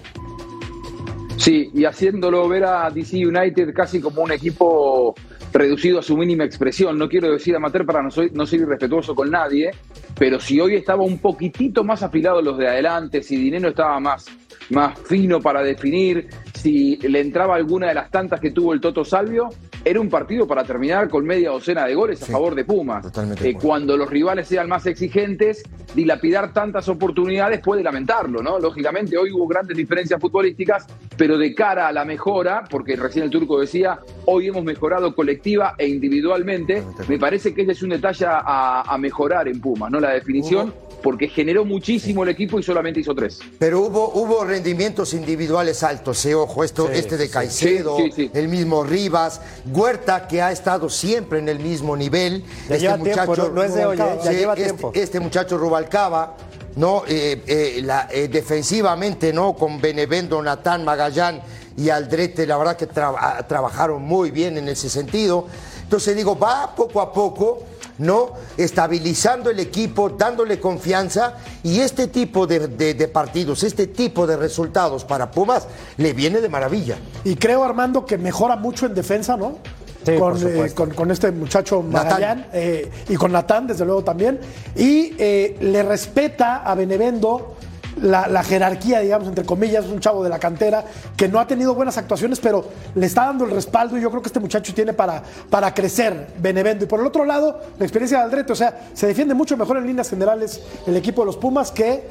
Sí, y haciéndolo ver a DC United casi como un equipo reducido a su mínima expresión. No quiero decir amateur para no, soy- no ser irrespetuoso con nadie, pero si hoy estaba un poquitito más afilado los de adelante, si Dinero estaba más, más fino para definir, si le entraba alguna de las tantas que tuvo el Toto Salvio, era un partido para terminar con media docena de goles a Sí, favor de Pumas. Eh, cuando los rivales sean más exigentes, dilapidar tantas oportunidades puede lamentarlo, ¿no? Lógicamente, hoy hubo grandes diferencias futbolísticas, pero de cara a la mejora, porque recién el turco decía, hoy hemos mejorado colectiva e individualmente, me parece que ese es un detalle a, a mejorar en Pumas, ¿no? La definición, porque generó muchísimo el equipo y solamente hizo tres. Pero hubo, hubo rendimientos individuales altos, eh, ojo, esto, este de Caicedo, Sí, sí, sí. el mismo Rivas, Huerta, que ha estado siempre en el mismo nivel. Ya lleva tiempo, no- no es de hoy, eh, ya Sí, lleva este, tiempo. este muchacho Rubalcaba, ¿no? Eh, eh, la- eh, defensivamente, ¿no? Con Benevento, Natán, Magallán y Aldrete, la verdad que tra- ah, trabajaron muy bien en ese sentido. Entonces digo, va poco a poco, ¿no? Estabilizando el equipo, dándole confianza y este tipo de, de- de partidos, este tipo de resultados para Pumas le viene de maravilla. Y creo, Armando, que mejora mucho en defensa, ¿no? Sí, con, eh, con- con este muchacho. Magallán eh, y con Natán, desde luego también. Y eh, le respeta a Benevendo la, jerarquía, digamos, entre comillas, un chavo de la cantera que no ha tenido buenas actuaciones, pero le está dando el respaldo y yo creo que este muchacho tiene para, para crecer Benevendo. Y por el otro lado, la experiencia de Aldrete, o sea, se defiende mucho mejor en líneas generales el equipo de los Pumas que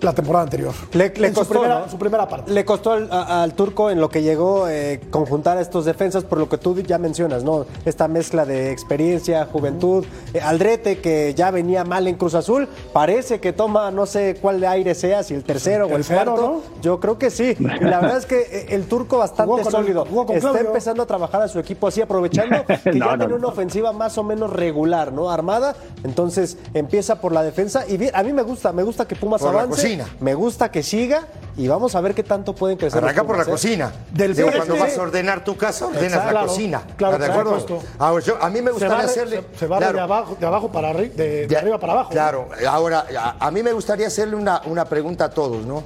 la temporada anterior. Le, costó, su, primera, ¿no? su primera parte. Le costó al, a- al turco en lo que llegó eh, conjuntar a estos defensas, por lo que tú ya mencionas, ¿no? Esta mezcla de experiencia, juventud. Eh, Aldrete, que ya venía mal en Cruz Azul, parece que toma no sé cuál de aire sea, si el tercero o el Tercero, cuarto. Yo creo que sí. Y la verdad es que eh, el turco bastante Jugó con el- sólido. jugó con Está empezando a trabajar a su equipo así, aprovechando que No, ya no, tiene no. una ofensiva más o menos regular, ¿no? Armada. Entonces empieza por la defensa. Y bien, a mí me gusta, me gusta que Pumas Por avance. Cocina. Me gusta que siga y vamos a ver qué tanto pueden crecer. Arranca por la ¿eh? cocina. Del Digo, cuando vas a ordenar tu casa, ordenas Exacto. la Claro, cocina. claro, ¿Estás de por acuerdo? supuesto. Ahora, yo- a mí me Se gustaría hacerle. se, claro, de, abajo, de abajo para arriba, de, arriba para abajo. Claro, ahora, a, a mí me gustaría hacerle una, una pregunta a todos, ¿no?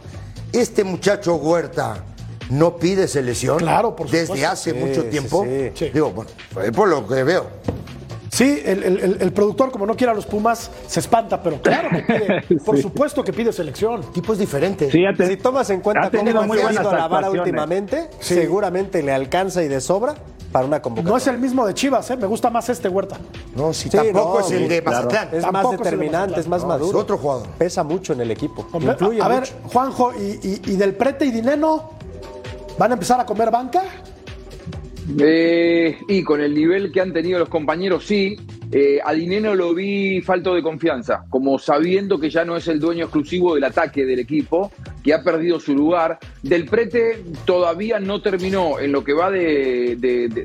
Este muchacho Huerta no pide selección. Claro, por Desde hace Sí, mucho tiempo. sí. Sí. Digo, bueno, es por lo que veo. Sí, el, el- el- el productor, como no quiere a los Pumas, se espanta, pero claro que pide, por supuesto que pide selección. Tipo es diferente. Sí, ha te- Si tomas en ha cuenta cómo tenido ha muy ido a la vara últimamente, seguramente le alcanza y de sobra para una convocatoria. No es el mismo de Chivas, ¿eh? me gusta más este Huerta. No, si Sí, tampoco no, es el de claro. Mazatlán. Es Tampoco más es el de determinante, es más. No, es maduro. otro jugador. Pesa mucho en el equipo. Comple- Influye a ver, mucho. Juanjo, y, y- y del Prete y Dineno van a empezar a comer banca? Eh, y con el nivel que han tenido los compañeros, sí. Eh, a lo vi falto de confianza, como sabiendo que ya no es el dueño exclusivo del ataque del equipo, que ha perdido su lugar. Del Prete todavía no terminó en lo que va de,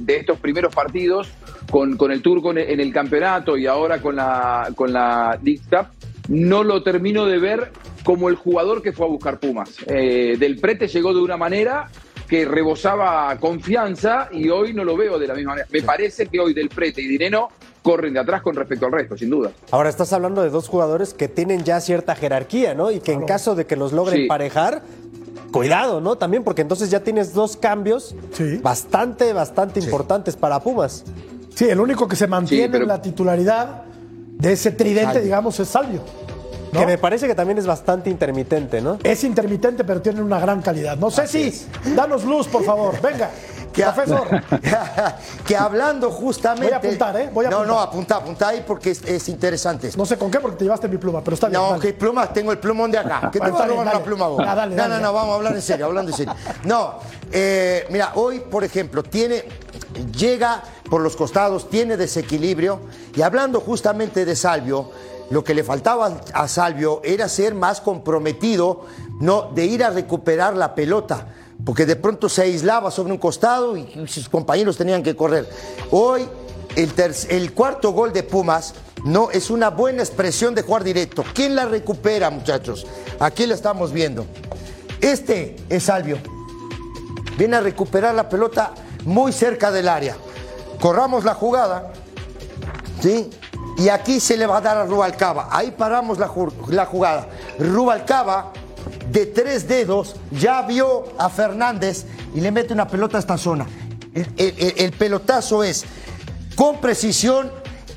estos primeros partidos con, con el turco en el, campeonato y ahora con la, con la Cup. No lo termino de ver como el jugador que fue a buscar Pumas. Eh, del Prete llegó de una manera que rebosaba confianza y hoy no lo veo de la misma manera. Me parece que hoy Del Prete y Dineno corren de atrás con respecto al resto, sin duda. Ahora estás hablando de dos jugadores que tienen ya cierta jerarquía, ¿no? Y que en caso de que los logren Sí. emparejar, cuidado, ¿no? También porque entonces ya tienes dos cambios Sí. bastante, bastante importantes para Pumas. Sí, el único que se mantiene Sí, pero- en la titularidad de ese tridente, Salvio. digamos, es Salvio. ¿No? Que me parece que también es bastante intermitente, ¿no? Es intermitente, pero tiene una gran calidad. No sé si, danos luz, por favor. Venga, Que, profesor. que hablando justamente. Voy a apuntar, ¿eh? Voy a no, apuntar. no, apunta, apunta ahí porque es, es interesante. No sé con qué, porque te llevaste mi pluma, pero está bien. No, dale. ¿qué pluma? Tengo el plumón de acá. ¿Qué te Bueno, vas a está bien, robar una dale. pluma vos? Ah, dale, no, dale. no, no, vamos a hablar en serio, hablando en serio. No, eh, mira, hoy, por ejemplo, tiene, llega por los costados, tiene desequilibrio, y hablando justamente de Salvio, lo que le faltaba a Salvio era ser más comprometido, no, de ir a recuperar la pelota. Porque de pronto se aislaba sobre un costado y sus compañeros tenían que correr. Hoy el, cuarto gol de Pumas no es una buena expresión de jugar directo. ¿Quién la recupera, muchachos? Aquí la estamos viendo. Este es Salvio. Viene a recuperar la pelota muy cerca del área. Corramos la jugada. ¿Sí? Y aquí se le va a dar a Rubalcaba. Ahí paramos la, la jugada. Rubalcaba, de tres dedos, ya vio a Fernández y le mete una pelota a esta zona. El pelotazo es con precisión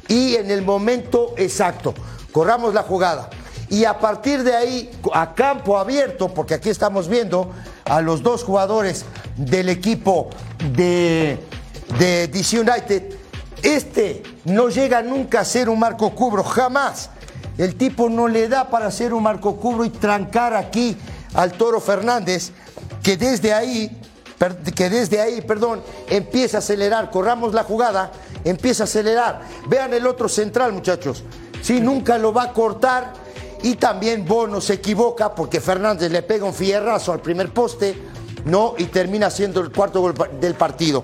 y en el momento exacto. Corramos la jugada. Y a partir de ahí, a campo abierto, porque aquí estamos viendo a los dos jugadores del equipo de, de DC United, este no llega nunca a ser un marco cubro, jamás. El tipo no le da para ser un marco cubro y trancar aquí al Toro Fernández, que desde ahí, que desde ahí, perdón, empieza a acelerar. Corramos la jugada, empieza a acelerar. Vean el otro central, muchachos. Sí, nunca lo va a cortar. Y también Bono se equivoca porque Fernández le pega un fierrazo al primer poste, ¿no? Y termina siendo el cuarto gol del partido.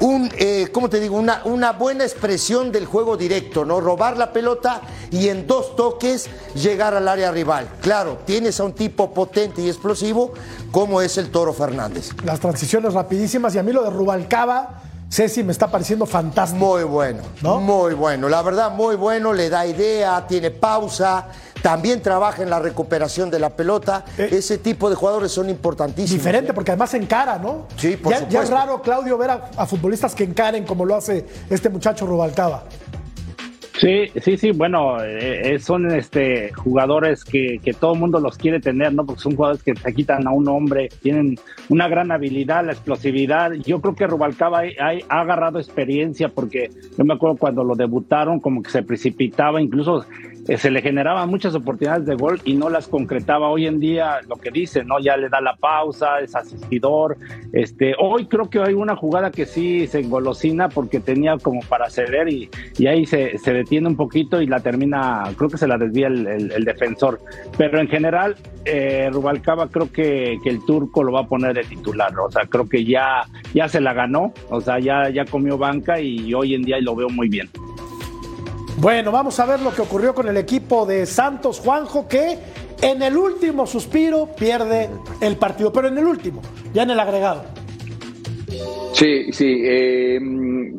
Un, eh, ¿cómo te digo? Una, una buena expresión del juego directo, ¿no? Robar la pelota y en dos toques llegar al área rival. Claro, tienes a un tipo potente y explosivo como es el Toro Fernández. Las transiciones rapidísimas y a mí lo de Rubalcaba, Ceci, me está pareciendo fantástico. Muy bueno, ¿No? muy bueno. La verdad, muy bueno, le da idea, tiene pausa, también trabaja en la recuperación de la pelota. Eh. Ese tipo de jugadores son importantísimos. Diferente, ¿eh? porque además encara, ¿no? Sí, por ya, ya es supuesto. raro, Claudio, ver a, a futbolistas que encaren como lo hace este muchacho Rubalcaba. Sí, sí, sí, bueno, eh, eh, son este jugadores que, que todo el mundo los quiere tener, ¿no? Porque son jugadores que te quitan a un hombre, tienen una gran habilidad, la explosividad. Yo creo que Rubalcaba ha, agarrado experiencia porque yo me acuerdo cuando lo debutaron como que se precipitaba, incluso se le generaban muchas oportunidades de gol y no las concretaba. Hoy en día lo que dice, ¿no? Ya le da la pausa, es asistidor. Este, hoy creo que hay una jugada que sí se engolosina porque tenía como para ceder y, ahí se, detiene un poquito y la termina, creo que se la desvía el defensor. Pero en general, eh, Rubalcaba creo que, que el turco lo va a poner de titular. O sea, creo que ya, ya se la ganó, o sea, ya, ya comió banca y hoy en día lo veo muy bien. Bueno, vamos a ver lo que ocurrió con el equipo de Santos Juanjo, que en el último suspiro pierde el partido, pero en el último, ya en el agregado. Sí, sí. eh,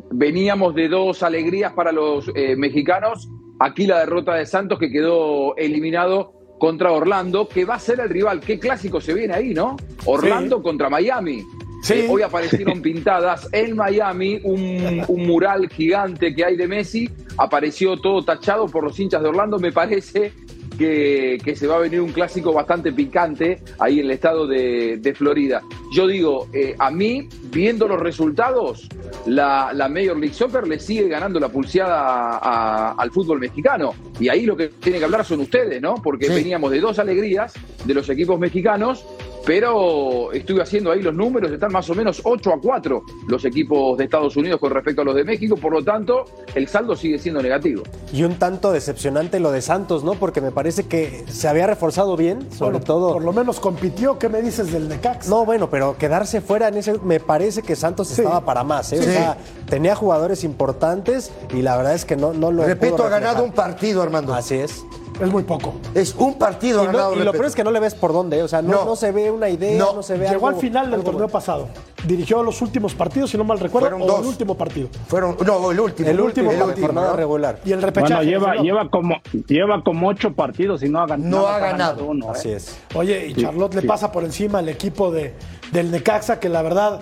veníamos de dos alegrías para los eh, mexicanos. Aquí la derrota de Santos que quedó eliminado contra Orlando, que va a ser el rival. ¿Qué clásico se viene ahí, no? Orlando contra Miami. Sí. Eh, hoy aparecieron pintadas en Miami un, un mural gigante que hay de Messi. Apareció todo tachado por los hinchas de Orlando. Me parece que, que se va a venir un clásico bastante picante ahí en el estado de, de Florida. Yo digo, eh, a mí, viendo los resultados, la, la Major League Soccer le sigue ganando la pulseada a- a- al fútbol mexicano. Y ahí lo que tienen que hablar son ustedes, ¿no? Porque Sí. veníamos de dos alegrías de los equipos mexicanos, pero estuve haciendo ahí los números, están más o menos 8 a 4 los equipos de Estados Unidos con respecto a los de México, por lo tanto, el saldo sigue siendo negativo. Y un tanto decepcionante lo de Santos, ¿no? Porque me parece que se había reforzado bien, sobre todo. Por lo menos compitió. ¿Qué me dices del Necax? No, bueno, pero quedarse fuera en ese. Me parece que Santos Sí. estaba para más, ¿eh? O sea, tenía jugadores importantes y la verdad es que no, no lo Repito, pudo ha ganado un partido, Armando. Así es. Es muy poco. Es un partido Y, no- ganado. y lo peor es que no le ves por dónde, o sea, no, No. no se ve una idea, no, No. se ve Llegó algo- al final del torneo bueno. pasado. Dirigió los últimos partidos, si no mal recuerdo, Fueron o dos. el último partido. Fueron, no, el último. El último, el último, jornada ¿no? regular. Y el repechaje. Bueno, lleva, ¿no? lleva como lleva como ocho partidos y no ha, gan- No ha ganado. uno. ¿eh? Así es. Oye, y Charlotte le pasa por encima al equipo de, del Necaxa, que la verdad,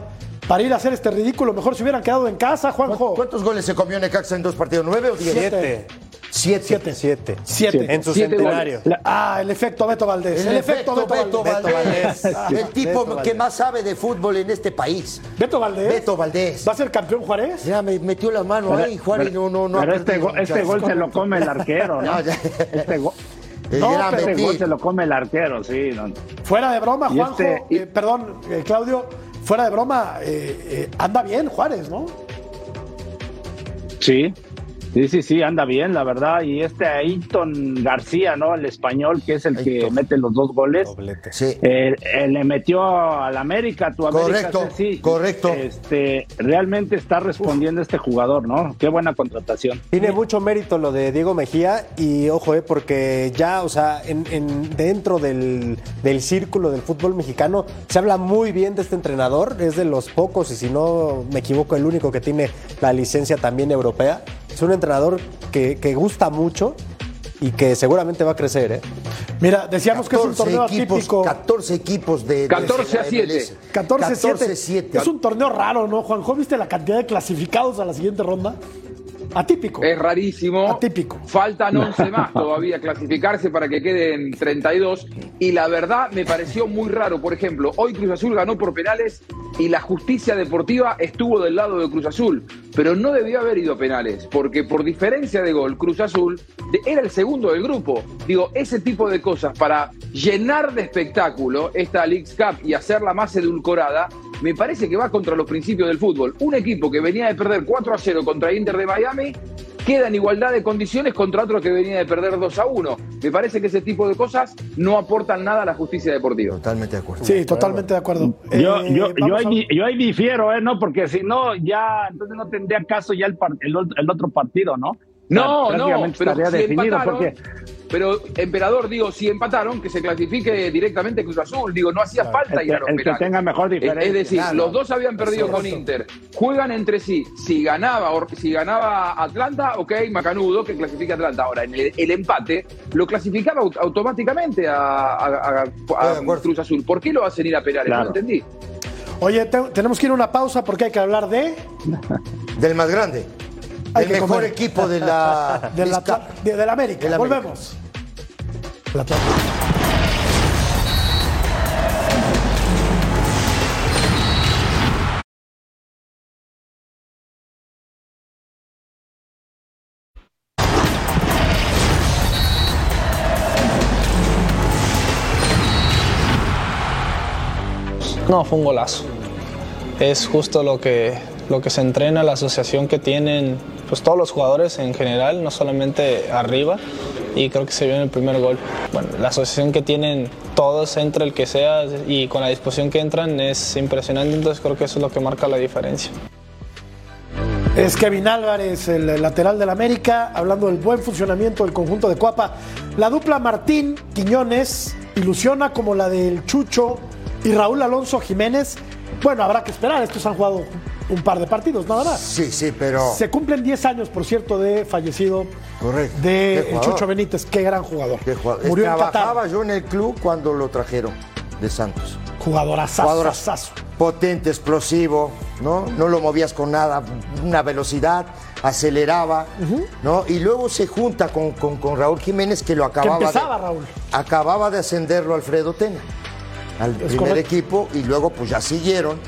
para ir a hacer este ridículo, mejor se hubieran quedado en casa, Juanjo. ¿Cuántos goles se comió Necaxa en dos partidos? ¿Nueve o diez? Siete. Siete. Siete. Siete. Siete. En su Siete centenario. goles. Ah, el efecto Beto Valdés. El, efecto Beto, Valdés. Valdés. Beto Valdés. El tipo Beto que Valdés. más sabe de fútbol en este país. Beto Valdés. Beto Valdés. ¿Va a ser campeón Juárez? Ya me metió la mano ahí, Juárez no, no, no. ha Pero este, go- este gol se lo come el arquero, ¿no? No, ya. Este, go- El No, gran este gol se lo come el arquero, sí. no. Fuera de broma, Juanjo. este- y- eh, perdón, eh, Claudio. Fuera de broma, eh, eh, anda bien Juárez, ¿no? Sí, sí, sí, sí, anda bien, la verdad. Y este Ayton García, ¿no? El español, que es el que mete los dos goles. Doblete. Sí. Eh, eh, le metió al América, tu América. Correcto, sí, correcto. Este, realmente está respondiendo este jugador, ¿no? Qué buena contratación. Tiene mucho mérito lo de Diego Mejía y ojo, eh, porque ya, o sea, en, en- dentro del, del círculo del fútbol mexicano se habla muy bien de este entrenador, es de los pocos y si no me equivoco el único que tiene la licencia también europea. Es un entrenador que, que gusta mucho y que seguramente va a crecer, ¿eh? Mira, decíamos que es un 14 torneo equipos, atípico. 14 equipos de. de 14 a la 7. MLS. 14-7. 14-7. Es un torneo raro, ¿no, Juanjo? ¿Viste la cantidad de clasificados a la siguiente ronda? Atípico. Es rarísimo. Atípico. Faltan 11 más todavía clasificarse para que queden 32. Y la verdad me pareció muy raro. Por ejemplo, hoy Cruz Azul ganó por penales y la justicia deportiva estuvo del lado de Cruz Azul. Pero no debió haber ido a penales, porque por diferencia de gol, Cruz Azul era el segundo del grupo. Digo, ese tipo de cosas para llenar de espectáculo esta Leagues Cup y hacerla más edulcorada, me parece que va contra los principios del fútbol. Un equipo que venía de perder 4 a 0 contra Inter de Miami queda en igualdad de condiciones contra otro que venía de perder 2 a 1. Me parece que ese tipo de cosas no aportan nada a la justicia deportiva. Totalmente de acuerdo. Sí, totalmente de acuerdo. Yo, Eh, yo, yo, vamos ahí, a- yo ahí difiero, ¿eh? ¿no? Porque si no, ya, entonces no tendría caso ya el, par- el, el otro partido, ¿no? No, O sea, no, prácticamente pero estaría si definido empataron, porque pero emperador, digo, si empataron, que se clasifique directamente Cruz Azul, digo, no hacía falta el ir a los el que tenga mejor Es- diferencia. Es decir, Claro. los dos habían perdido Es con. Inter. Juegan entre sí. Si ganaba, si ganaba Atlanta, ok, Macanudo, que clasifica Atlanta. Ahora, en el, el empate lo clasificaba aut- automáticamente a. Cruz Azul. ¿Por qué lo hacen ir a penales? No Claro. lo entendí. Oye, te- tenemos que ir a una pausa porque hay que hablar de, Del más grande. Hay que mejor comer. equipo de la. de- América. Volvemos. El. No, fue un golazo. Es justo lo que, lo que se entrena, la asociación que tienen pues, todos los jugadores en general, no solamente arriba, y creo que se vio en el primer gol. Bueno, la asociación que tienen todos, entre el que sea, y con la disposición que entran es impresionante, entonces creo que eso es lo que marca la diferencia. Es Kevin Álvarez, el lateral del América, hablando del buen funcionamiento del conjunto de Cuapa. La dupla Martín Quiñones ilusiona como la del Chucho y Raúl Alonso Jiménez. Bueno, habrá que esperar, estos han jugado un par de partidos, nada más. Sí, sí, pero. Se cumplen 10 años, por cierto, de fallecido Correcto. de el. Chucho Benítez. Qué gran jugador. Qué jugador. Murió en Trabajaba Qatar. yo en el club cuando lo trajeron de Santos. Jugadorazazo. Jugadorazo. Potente, explosivo, ¿no? No lo movías con nada, una velocidad, aceleraba, ¿no? Y luego se junta con, con- con Raúl Jiménez, que lo acababa empezaba, de, Raúl. Acababa de ascenderlo Alfredo Tena al primer correcto. equipo y luego pues ya siguieron,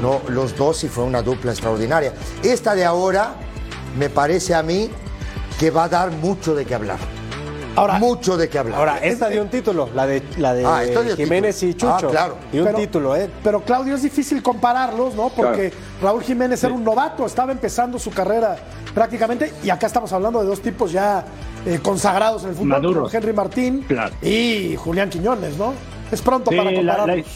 ¿no? Los dos y fue una dupla extraordinaria. Esta de ahora me parece a mí que va a dar mucho de qué hablar. Ahora, mucho de qué hablar. Ahora, esta dio un título, la de, la de Ah, dio Jiménez título. y Chucho. Ah, claro. Y un Pero- título, ¿eh? Pero Claudio, es difícil compararlos, ¿no? Porque Raúl Jiménez era un novato, estaba empezando su carrera prácticamente, y acá estamos hablando de dos tipos ya eh, consagrados en el fútbol, Henry Martín Claro. y Julián Quiñones, ¿no? Es pronto Sí, para la- la- compararlos.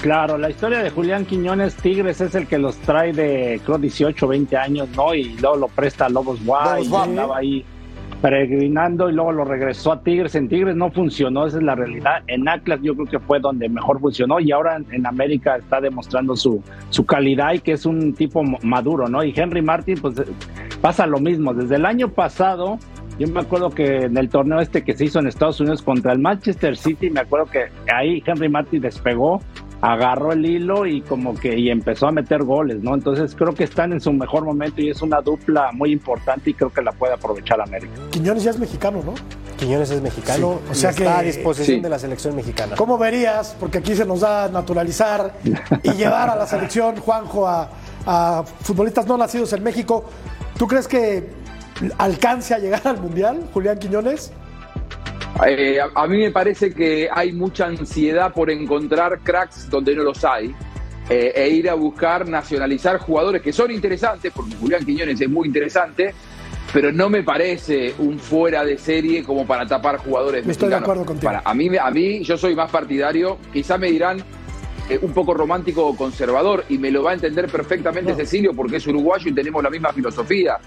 Claro, la historia de Julián Quiñones Tigres es el que los trae de, creo, 18, 20 años, ¿no? Y luego lo presta a Lobos Guay, Lobos andaba ahí peregrinando y luego lo regresó a Tigres. En Tigres no funcionó, esa es la realidad. En Atlas yo creo que fue donde mejor funcionó y ahora en, América está demostrando su, su calidad y que es un tipo maduro, ¿no? Y Henry Martin, pues pasa lo mismo. Desde el año pasado, yo me acuerdo que en el torneo este que se hizo en Estados Unidos contra el Manchester City, me acuerdo que ahí Henry Martin despegó agarró el hilo y como que y empezó a meter goles, ¿no? Entonces creo que están en su mejor momento y es una dupla muy importante y creo que la puede aprovechar América. Quiñones ya es mexicano, ¿no? Quiñones es mexicano, Sí, o sea sea está a que- disposición Sí. de la selección mexicana. ¿Cómo verías? Porque aquí se nos da a naturalizar y llevar a la selección, Juanjo, a, a futbolistas no nacidos en México. ¿Tú crees que alcance a llegar al Mundial, Julián Quiñones? Eh, a, a mí me parece que hay mucha ansiedad por encontrar cracks donde no los hay eh, e ir a buscar nacionalizar jugadores que son interesantes, porque Julián Quiñones es muy interesante, pero no me parece un fuera de serie como para tapar jugadores Estoy de mexicanos. acuerdo contigo. Para- a, mí, a mí, yo soy más partidario, quizá me dirán eh, un poco romántico o conservador, y me lo va a entender perfectamente Cecilio porque es uruguayo y tenemos la misma filosofía.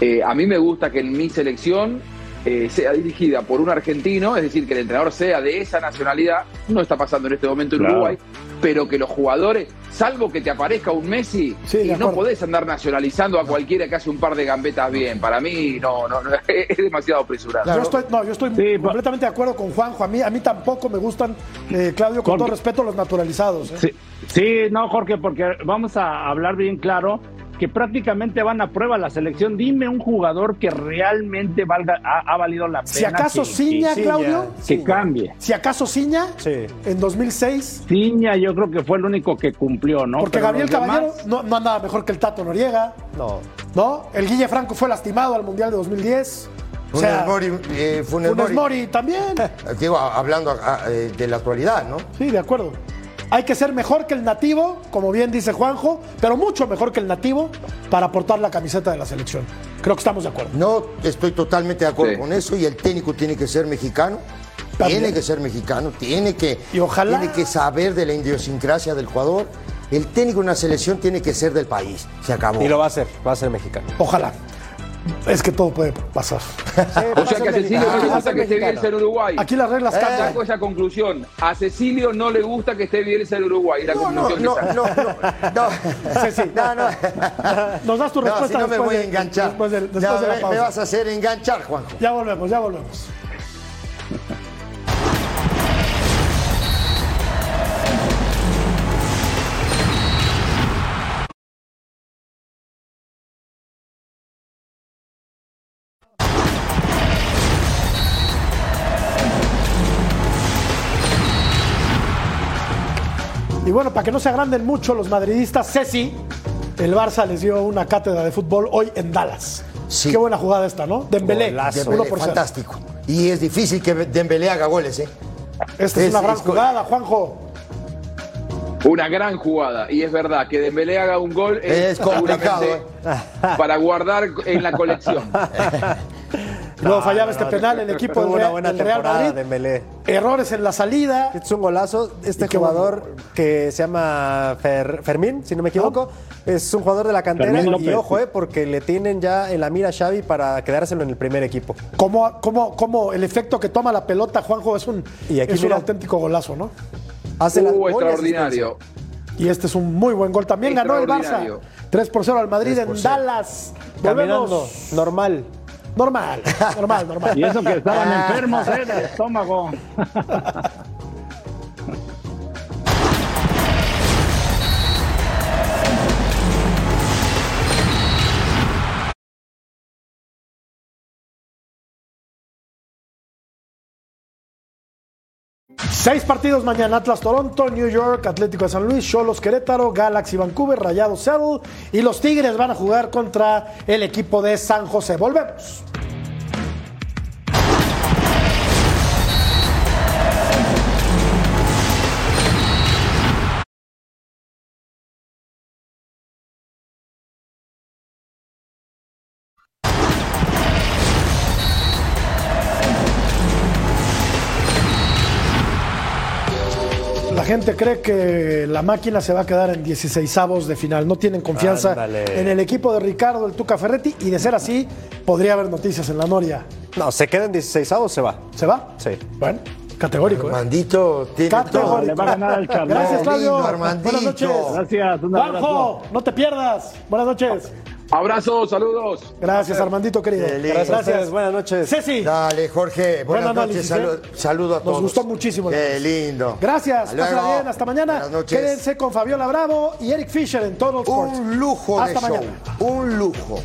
Eh, a mí me gusta que en mi selección eh, sea dirigida por un argentino, es decir, que el entrenador sea de esa nacionalidad, no está pasando en este momento en Claro. Uruguay, pero que los jugadores, salvo que te aparezca un Messi, Sí, y no podés andar nacionalizando a cualquiera que hace un par de gambetas bien. Para mí, no, no, no, es demasiado apresurado. Yo estoy, no, yo estoy Sí, completamente de acuerdo con Juanjo. A mí, a mí tampoco me gustan, eh, Claudio, con Jorge. todo respeto, los naturalizados. ¿eh? Sí, sí, no, Jorge, porque vamos a hablar bien claro que prácticamente van a prueba la selección. Dime un jugador que realmente valga, ha, ha valido la pena. Si acaso que, Ciña, que- Claudio, que cambie. si acaso Ciña, Sí. en 2006, Ciña yo creo que fue el único que cumplió, ¿no? porque Pero Gabriel demás- Caballero no, no andaba mejor que el Tato Noriega, No. ¿no? El Guille Franco fue lastimado al Mundial de 2010. O Funes sea, Mori, eh, Funes Funes Mori. Mori también. Digo, hablando ah, eh, de la actualidad, ¿no? Sí, de acuerdo. Hay que ser mejor que el nativo, como bien dice Juanjo, pero mucho mejor que el nativo para portar la camiseta de la selección. Creo que estamos de acuerdo. No estoy totalmente de acuerdo Sí. con eso y el técnico tiene que ser mexicano. También. Tiene que ser mexicano, tiene que, Y ojalá- tiene que saber de la idiosincrasia del jugador. El técnico de una selección tiene que ser del país. Se acabó. Y lo va a hacer, va a ser mexicano. Ojalá. Es que todo puede pasar. O sea que a Cecilio no le gusta que esté Bielsa en Uruguay. Aquí las reglas cambian. Saco esa conclusión. A Cecilio no le gusta que esté Bielsa en Uruguay. La No, no, conclusión no, no, no, no. Sí, sí. No, no. Nos das tu No, respuesta si no me voy a de- enganchar. después de- después Ya, de la me- pausa. me vas a hacer enganchar, Juanjo. Ya volvemos, ya volvemos. Bueno, para que no se agranden mucho los madridistas, Ceci, el Barça les dio una cátedra de fútbol hoy en Dallas. Sí. Qué buena jugada esta, ¿no? Dembélé, Golazo. Dembélé, 1 por 0. fantástico. Y es difícil que Dembélé haga goles, ¿eh? Esta es, Es- una gran es jugada, Juanjo. Una gran jugada. Y es verdad que Dembélé haga un gol es, Es complicado, seguramente para guardar en la colección. Luego fallaba este penal el equipo del una Real, buena Real temporada Madrid. Dembélé. Errores en la salida. Este es un golazo. Este jugador que se llama Fer- Fermín, si no me equivoco, es un jugador de la cantera. Y ojo, eh, porque le tienen ya en la mira a Xavi para quedárselo en el primer equipo. Cómo, cómo, cómo el efecto que toma la pelota, Juanjo, es un, Y aquí es un auténtico golazo, ¿no? Hace la Uh, y extraordinario. Y este es un muy buen gol. También ganó el Barça. Extraordinario. 3 por 0 al Madrid 3 por en 0. Dallas. Caminando, Volvemos. normal. Normal, normal, normal. Y eso que estaban enfermos, ¿eh? Del estómago. Seis partidos mañana: Atlas Toronto, New York, Atlético de San Luis, Cholos Querétaro, Galaxy Vancouver, Rayados Seattle y los Tigres van a jugar contra el equipo de San José. Volvemos. Gente cree que la máquina se va a quedar en 16 avos de final. No tienen confianza Ándale. en el equipo de Ricardo, el Tuca Ferretti, y de ser así, podría haber noticias en la Noria. No, se queda en 16 avos, se va. ¿Se va? Sí. Bueno, categórico. ¿eh? Armandito tiene Categórico. todo. Le va a ganar al. Gracias, Claudio. lindo, Armandito. Buenas noches. Gracias, un abrazo. Juanjo, no te pierdas. Buenas noches. Abrazos, saludos. Gracias, Armandito, querido. Gracias, buenas noches. Ceci. Dale, Jorge. Buen Buenas análisis, noches. Salu- ¿eh? saludo a Nos todos. gustó muchísimo el Qué lindo. Gracias, Hasta bien, hasta mañana. Buenas noches. Quédense con Fabiola Bravo y Eric Fisher en Total Sports. Un lujo Hasta de show. mañana. Un lujo.